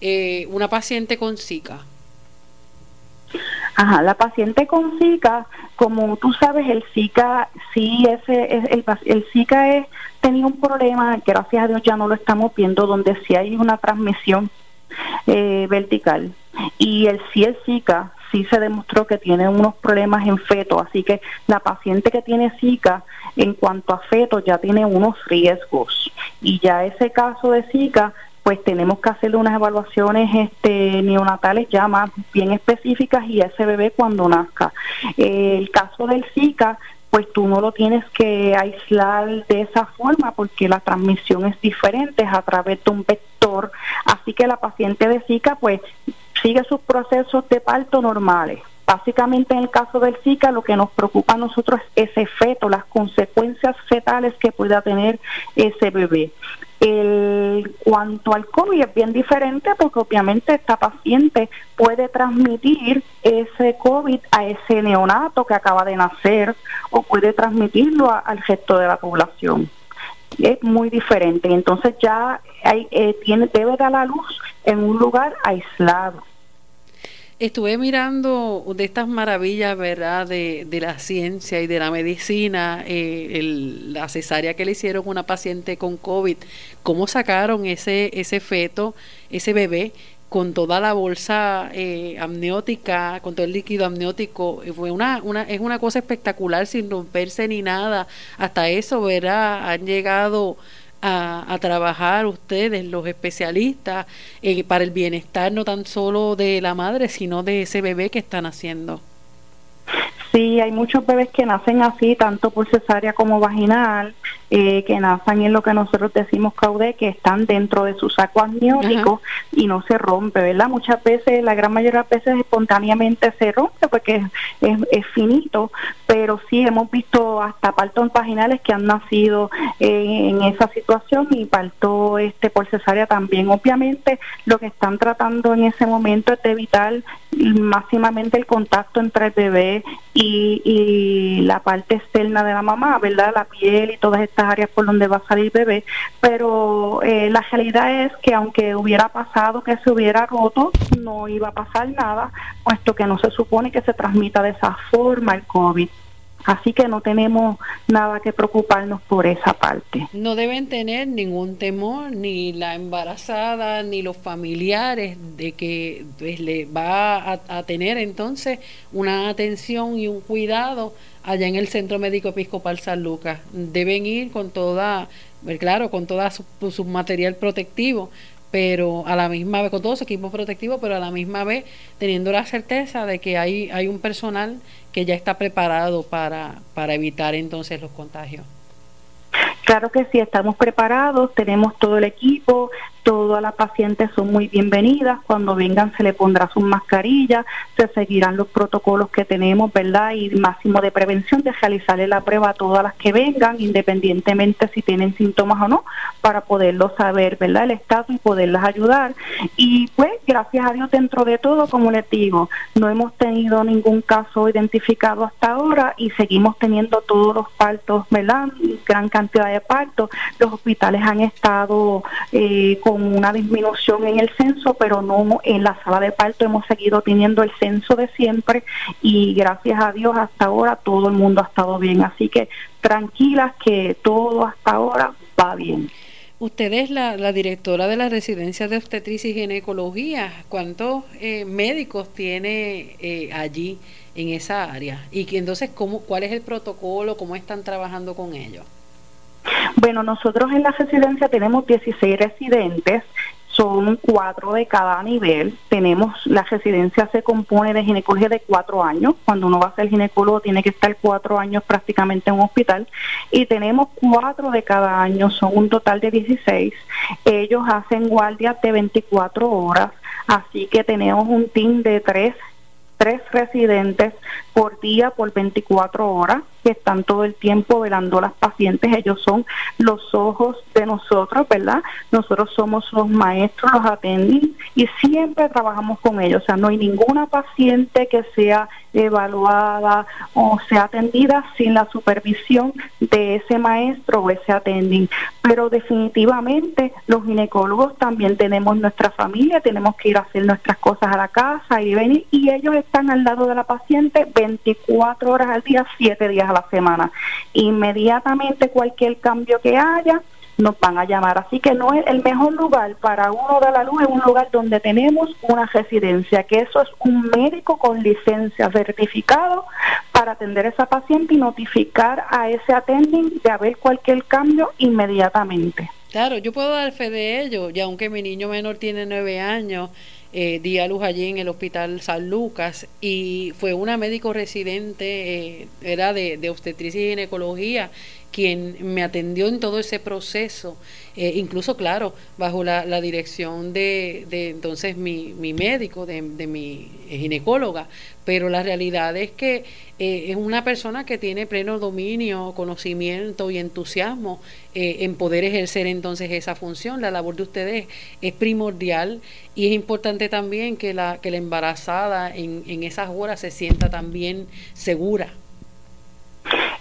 eh, una paciente con Zika? Ajá, la paciente con Zika, como tú sabes, el Zika, sí, ese, el, el Zika es, tenía un problema, gracias a Dios ya no lo estamos viendo, donde sí hay una transmisión eh, vertical. Y el sí, el Zika, sí se demostró que tiene unos problemas en feto, así que la paciente que tiene Zika, en cuanto a feto, ya tiene unos riesgos. Y ya ese caso de Zika pues tenemos que hacerle unas evaluaciones este, neonatales ya más bien específicas y ese bebé cuando nazca. el caso del Zika, pues tú no lo tienes que aislar de esa forma porque la transmisión es diferente, es a través de un vector, así que la paciente de Zika pues sigue sus procesos de parto normales. Básicamente en el caso del Zika lo que nos preocupa a nosotros es ese feto, las consecuencias fetales que pueda tener ese bebé. El cuanto al COVID es bien diferente porque obviamente esta paciente puede transmitir ese COVID a ese neonato que acaba de nacer o puede transmitirlo al resto de la población. Es muy diferente. Entonces ya eh, tiene, debe dar la luz en un lugar aislado. Estuve mirando de estas maravillas, ¿verdad?, de, de la ciencia y de la medicina, eh, la cesárea que le hicieron a una paciente con COVID, cómo sacaron ese, ese feto, ese bebé, con toda la bolsa eh, amniótica, con todo el líquido amniótico. Fue una, una, es una cosa espectacular sin romperse ni nada. Hasta eso, ¿verdad? Han llegado a, trabajar ustedes, los especialistas, eh, para el bienestar no tan solo de la madre, sino de ese bebé que están haciendo? Sí, hay muchos bebés que nacen así, tanto por cesárea como vaginal, eh, que nacen en lo que nosotros decimos caudé, que están dentro de su saco amniótico y no se rompe, ¿verdad? Muchas veces, la gran mayoría de veces espontáneamente se rompe porque es, es, finito, pero sí hemos visto hasta partos vaginales que han nacido eh, en esa situación y parto este por cesárea también. Obviamente, lo que están tratando en ese momento es de evitar máximamente el contacto entre el bebé y, y la parte externa de la mamá, ¿verdad? La piel y todas estas áreas por donde va a salir bebé, pero eh, la realidad es que aunque hubiera pasado que se hubiera roto, no iba a pasar nada, puesto que no se supone que se transmita de esa forma el COVID. Así que no tenemos nada que preocuparnos por esa parte. No deben tener ningún temor, ni la embarazada, ni los familiares, de que pues, le va a, a, tener entonces una atención y un cuidado allá en el Centro Médico Episcopal San Lucas. Deben ir con toda, pues, claro, con toda su, su material protectivo, pero a la misma vez, con todo su equipo protectivo, pero a la misma vez teniendo la certeza de que hay, hay un personal que ya está preparado para, para evitar entonces los contagios. Claro que sí, estamos preparados, tenemos todo el equipo, todas las pacientes son muy bienvenidas. Cuando vengan se le pondrá su mascarilla, se seguirán los protocolos que tenemos, ¿verdad? Y máximo de prevención de realizarle la prueba a todas las que vengan, independientemente si tienen síntomas o no, para poderlo saber, ¿verdad? El estado y poderlas ayudar. Y pues, gracias a Dios, dentro de todo, como les digo, no hemos tenido ningún caso identificado hasta ahora y seguimos teniendo todos los partos, ¿verdad? Gran cantidad de de parto, los hospitales han estado eh, con una disminución en el censo, pero no en la sala de parto hemos seguido teniendo el censo de siempre y gracias a Dios hasta ahora todo el mundo ha estado bien. Así que tranquilas que todo hasta ahora va bien. Usted es la, directora de la residencia de obstetricia y ginecología. ¿Cuántos eh, médicos tiene eh, allí en esa área? Y entonces, ¿cómo, ¿cuál es el protocolo? ¿Cómo están trabajando con ellos? Bueno, nosotros en la residencia tenemos 16 residentes son cuatro de cada nivel. Tenemos, la residencia se compone de ginecología de cuatro años. Cuando uno va a ser ginecólogo tiene que estar cuatro años prácticamente en un hospital. Y tenemos cuatro de cada año, son un total de 16. Ellos hacen guardias de 24 horas, así que tenemos un team de tres tres residentes por día por 24 horas que están todo el tiempo velando las pacientes. Ellos son los ojos de nosotros, ¿verdad? Nosotros somos los maestros, los atending y siempre trabajamos con ellos. O sea, no hay ninguna paciente que sea evaluada o sea atendida sin la supervisión de ese maestro o ese atending. Pero definitivamente los ginecólogos también tenemos nuestra familia, tenemos que ir a hacer nuestras cosas a la casa y venir y ellos están al lado de la paciente 24 horas al día, 7 días a la semana. Inmediatamente cualquier cambio que haya, nos van a llamar. Así que no es el mejor lugar para uno de la luz, es un lugar donde tenemos una residencia, que eso es un médico con licencia certificado para atender a esa paciente y notificar a ese attending de haber cualquier cambio inmediatamente. Claro, yo puedo dar fe de ello, y aunque mi niño menor tiene nueve años, eh, a luz allí en el Hospital San Lucas y fue una médico residente, eh, era de, de obstetricia y ginecología, quien me atendió en todo ese proceso, eh, incluso, claro, bajo la, dirección de, de, entonces mi, mi médico, de, de, mi ginecóloga, pero la realidad es que eh, es una persona que tiene pleno dominio, conocimiento y entusiasmo eh, en poder ejercer entonces esa función. La labor de ustedes es primordial y es importante también que la, que la embarazada en, en esas horas se sienta también segura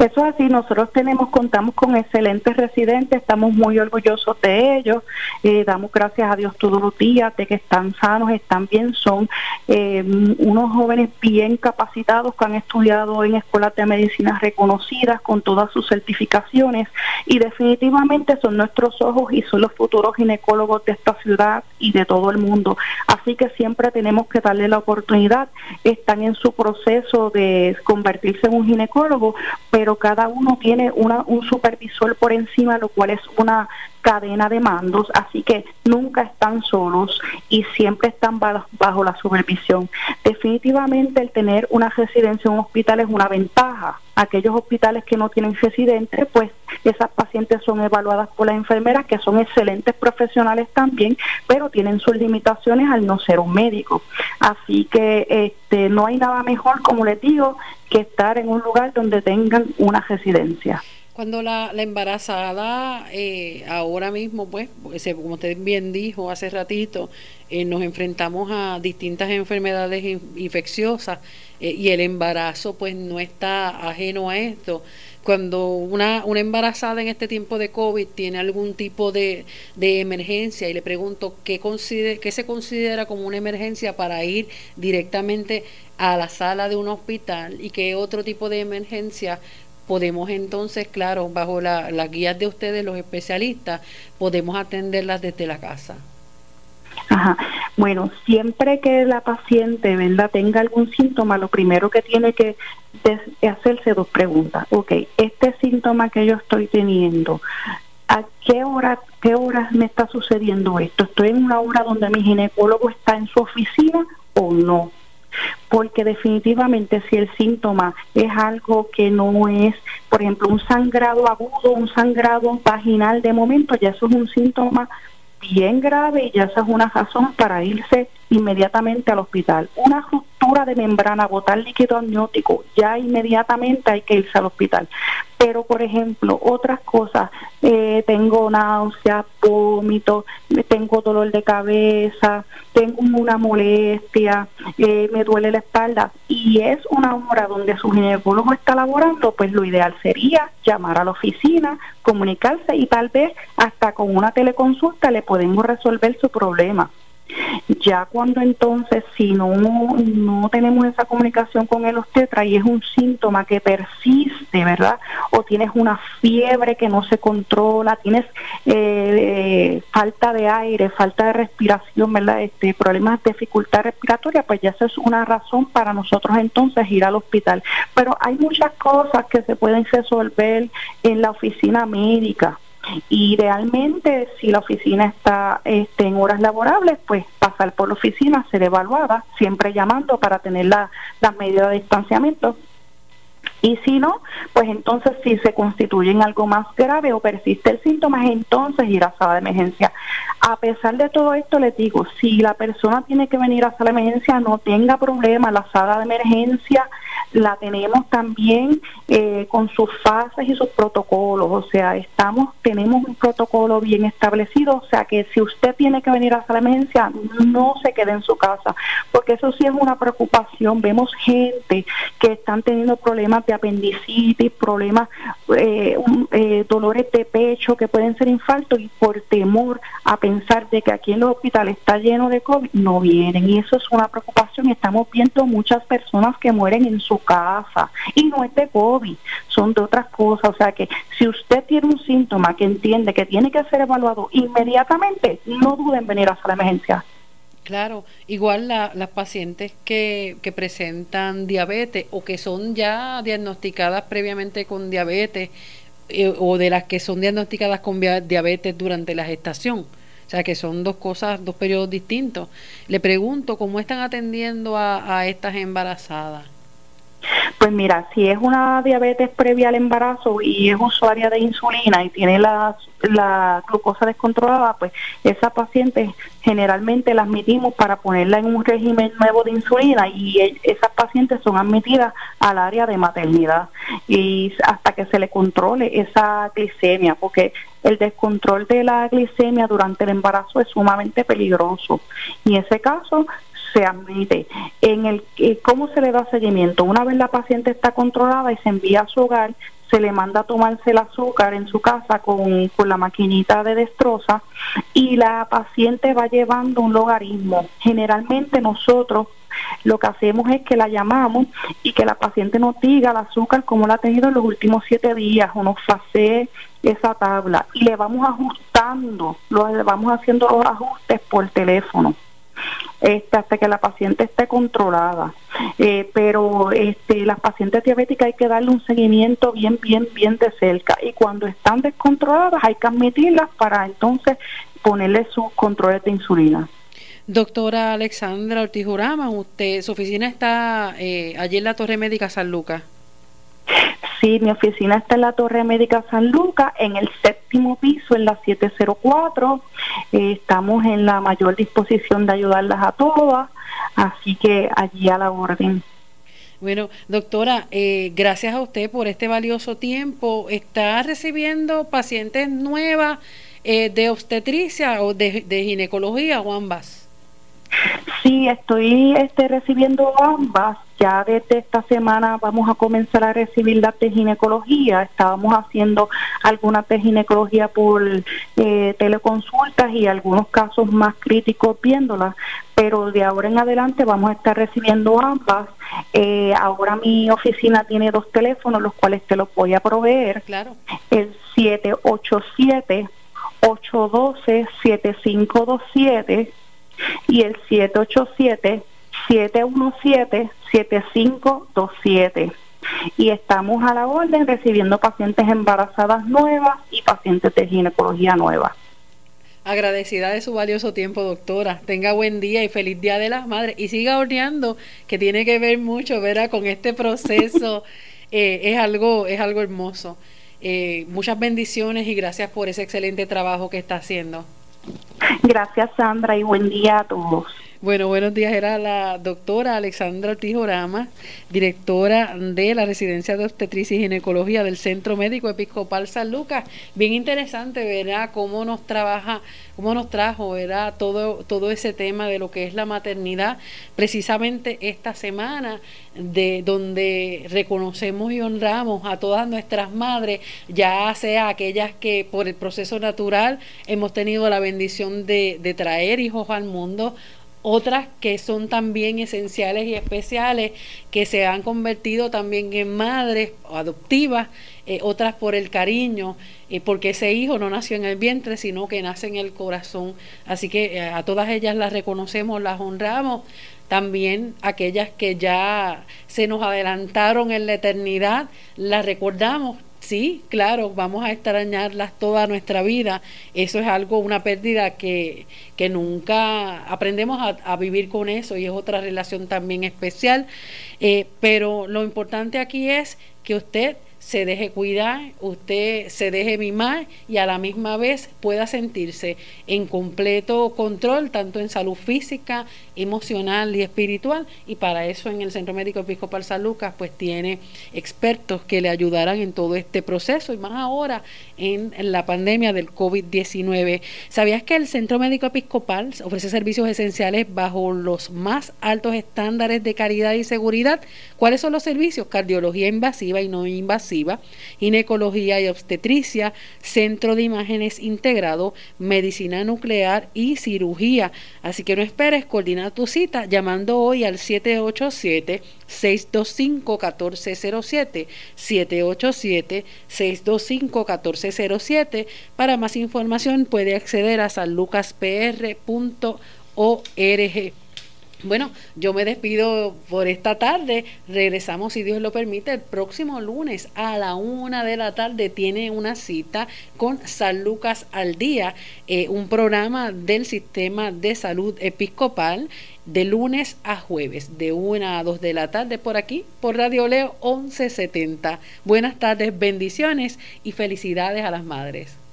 eso es así, nosotros tenemos, contamos con excelentes residentes, estamos muy orgullosos de ellos, eh, damos gracias a Dios todos los días de que están sanos, están bien, son eh, unos jóvenes bien capacitados que han estudiado en escuelas de medicina reconocidas con todas sus certificaciones y definitivamente son nuestros ojos y son los futuros ginecólogos de esta ciudad y de todo el mundo. Así que siempre tenemos que darle la oportunidad, están en su proceso de convertirse en un ginecólogo, pero cada uno tiene una, un supervisor por encima, lo cual es una cadena de mandos, así que nunca están solos y siempre están bajo, la supervisión. Definitivamente el tener una residencia en un hospital es una ventaja. Aquellos hospitales que no tienen residentes, pues esas pacientes son evaluadas por las enfermeras, que son excelentes profesionales también, pero tienen sus limitaciones al no ser un médico. Así que este, no hay nada mejor, como les digo, que estar en un lugar donde tengan una residencia. Cuando la, la embarazada eh, ahora mismo, pues, como usted bien dijo hace ratito, eh, nos enfrentamos a distintas enfermedades infecciosas eh, y el embarazo pues no está ajeno a esto. Cuando una, una embarazada en este tiempo de COVID tiene algún tipo de, de emergencia y le pregunto qué, consider, qué se considera como una emergencia para ir directamente a la sala de un hospital y qué otro tipo de emergencia podemos entonces, claro, bajo las la guías de ustedes, los especialistas, podemos atenderlas desde la casa. Ajá. Bueno, siempre que la paciente tenga algún síntoma, lo primero que tiene que hacerse dos preguntas. Ok, este síntoma que yo estoy teniendo, ¿a qué hora, qué hora me está sucediendo esto? ¿Estoy en una hora donde mi ginecólogo está en su oficina o no? Porque definitivamente si el síntoma es algo que no es, por ejemplo, un sangrado agudo, un sangrado vaginal de momento, ya eso es un síntoma bien grave y ya esa es una razón para irse inmediatamente al hospital. Una ruptura de membrana, botar líquido amniótico, ya inmediatamente hay que irse al hospital. Pero, por ejemplo, otras cosas, eh, tengo náusea, vómito, tengo dolor de cabeza, tengo una molestia, eh, me duele la espalda y es una hora donde su ginecólogo está laborando, pues lo ideal sería llamar a la oficina, comunicarse y tal vez hasta con una teleconsulta le podemos resolver su problema. Ya cuando entonces, si no, no tenemos esa comunicación con el obstetra y es un síntoma que persiste, ¿verdad? O tienes una fiebre que no se controla, tienes eh, falta de aire, falta de respiración, ¿verdad? Este, problemas de dificultad respiratoria, pues ya eso es una razón para nosotros entonces ir al hospital. Pero hay muchas cosas que se pueden resolver en la oficina médica. Idealmente, si la oficina está este, en horas laborables, pues pasar por la oficina, ser evaluada, siempre llamando para tener la, las medidas de distanciamiento. Y si no, pues entonces si se constituye en algo más grave o persiste el síntoma, entonces ir a sala de emergencia. A pesar de todo esto, les digo, si la persona tiene que venir a sala de emergencia, no tenga problema, la sala de emergencia la tenemos también eh, con sus fases y sus protocolos, o sea, estamos tenemos un protocolo bien establecido, o sea que si usted tiene que venir a sala de emergencia, no se quede en su casa, porque eso sí es una preocupación. Vemos gente que están teniendo problemas de apendicitis, problemas, eh, eh, dolores de pecho que pueden ser infartos y por temor a pensar de que aquí en los hospitales está lleno de COVID, no vienen. Y eso es una preocupación. Estamos viendo muchas personas que mueren en su casa y no es de COVID, son de otras cosas. O sea que si usted tiene un síntoma que entiende que tiene que ser evaluado inmediatamente, no duden en venir a la emergencia. Claro, igual las pacientes que, que presentan diabetes o que son ya diagnosticadas previamente con diabetes eh, o de las que son diagnosticadas con diabetes durante la gestación. O sea que son dos cosas, dos periodos distintos. Le pregunto cómo están atendiendo a estas embarazadas. Pues mira, si es una diabetes previa al embarazo y es usuaria de insulina y tiene la, la glucosa descontrolada, pues esa paciente generalmente la admitimos para ponerla en un régimen nuevo de insulina y e, esas pacientes son admitidas al área de maternidad y hasta que se le controle esa glicemia, porque el descontrol de la glicemia durante el embarazo es sumamente peligroso. Y en ese caso se admite. En el eh, cómo se le da seguimiento. Una vez la paciente está controlada y se envía a su hogar, se le manda a tomarse el azúcar en su casa con, con la maquinita de destroza y la paciente va llevando un logaritmo. Generalmente nosotros lo que hacemos es que la llamamos y que la paciente nos diga el azúcar como la ha tenido en los últimos siete días o nos hace esa tabla y le vamos ajustando, lo, vamos haciendo los ajustes por teléfono este, hasta que la paciente esté controlada. Eh, pero este, las pacientes diabéticas hay que darle un seguimiento bien, bien, bien de cerca. Y cuando están descontroladas hay que admitirlas para entonces ponerle sus controles de insulina. Doctora Alexandra Ortiz usted, su oficina está eh, allí en la Torre Médica San Lucas. Sí, mi oficina está en la Torre Médica San Lucas, en el séptimo piso, en la 704. Eh, estamos en la mayor disposición de ayudarlas a todas, así que allí a la orden. Bueno, doctora, eh, gracias a usted por este valioso tiempo. ¿Está recibiendo pacientes nuevas eh, de obstetricia o de, de ginecología o ambas? Sí, estoy este, recibiendo ambas. Ya desde esta semana vamos a comenzar a recibir las de ginecología. Estábamos haciendo algunas de ginecología por eh, teleconsultas y algunos casos más críticos viéndolas, pero de ahora en adelante vamos a estar recibiendo ambas. Eh, ahora mi oficina tiene dos teléfonos, los cuales te los voy a proveer. Claro. El 787 812 7527 y el 787-717-7527. Y estamos a la orden recibiendo pacientes embarazadas nuevas y pacientes de ginecología nueva. Agradecida de su valioso tiempo, doctora. Tenga buen día y feliz Día de las Madres. Y siga horneando, que tiene que ver mucho, ¿verdad? Con este proceso. Eh, es, algo, es algo hermoso. Eh, muchas bendiciones y gracias por ese excelente trabajo que está haciendo. Gracias, Sandra, y buen día a todos. Bueno, buenos días. Era la doctora Alexandra Tijorama, directora de la Residencia de Obstetricia y Ginecología del Centro Médico Episcopal San Lucas. Bien interesante, verá cómo nos trabaja, cómo nos trajo, verá todo, todo ese tema de lo que es la maternidad, precisamente esta semana, de donde reconocemos y honramos a todas nuestras madres, ya sea aquellas que por el proceso natural hemos tenido la bendición de traer hijos al mundo, otras que son también esenciales y especiales, que se han convertido también en madres adoptivas, eh, otras por el cariño, eh, porque ese hijo no nació en el vientre, sino que nace en el corazón. Así que eh, a todas ellas las reconocemos, las honramos. También aquellas que ya se nos adelantaron en la eternidad, las recordamos Sí, claro, vamos a extrañarlas toda nuestra vida. Eso es algo, una pérdida que, que nunca aprendemos a, vivir con eso y es otra relación también especial. Eh, pero lo importante aquí es que usted se deje cuidar, usted se deje mimar y a la misma vez pueda sentirse en completo control, tanto en salud física, emocional y espiritual. Y para eso en el Centro Médico Episcopal San Lucas, pues tiene expertos que le ayudarán en todo este proceso y más ahora en, la pandemia del COVID-19. ¿Sabías que el Centro Médico Episcopal ofrece servicios esenciales bajo los más altos estándares de calidad y seguridad? ¿Cuáles son los servicios? Cardiología invasiva y no invasiva ginecología y obstetricia, centro de imágenes integrado, medicina nuclear y cirugía. Así que no esperes, coordina tu cita llamando hoy al 787 625 1407 787 625 1407 para más información puede acceder a sanlucaspr.org bueno, yo me despido por esta tarde. Regresamos, si Dios lo permite, el próximo lunes a la una de la tarde. Tiene una cita con San Lucas al Día, eh, un programa del Sistema de Salud Episcopal de lunes a jueves, de una a dos de la tarde por aquí, por Radio Leo 1170. Buenas tardes, bendiciones y felicidades a las madres.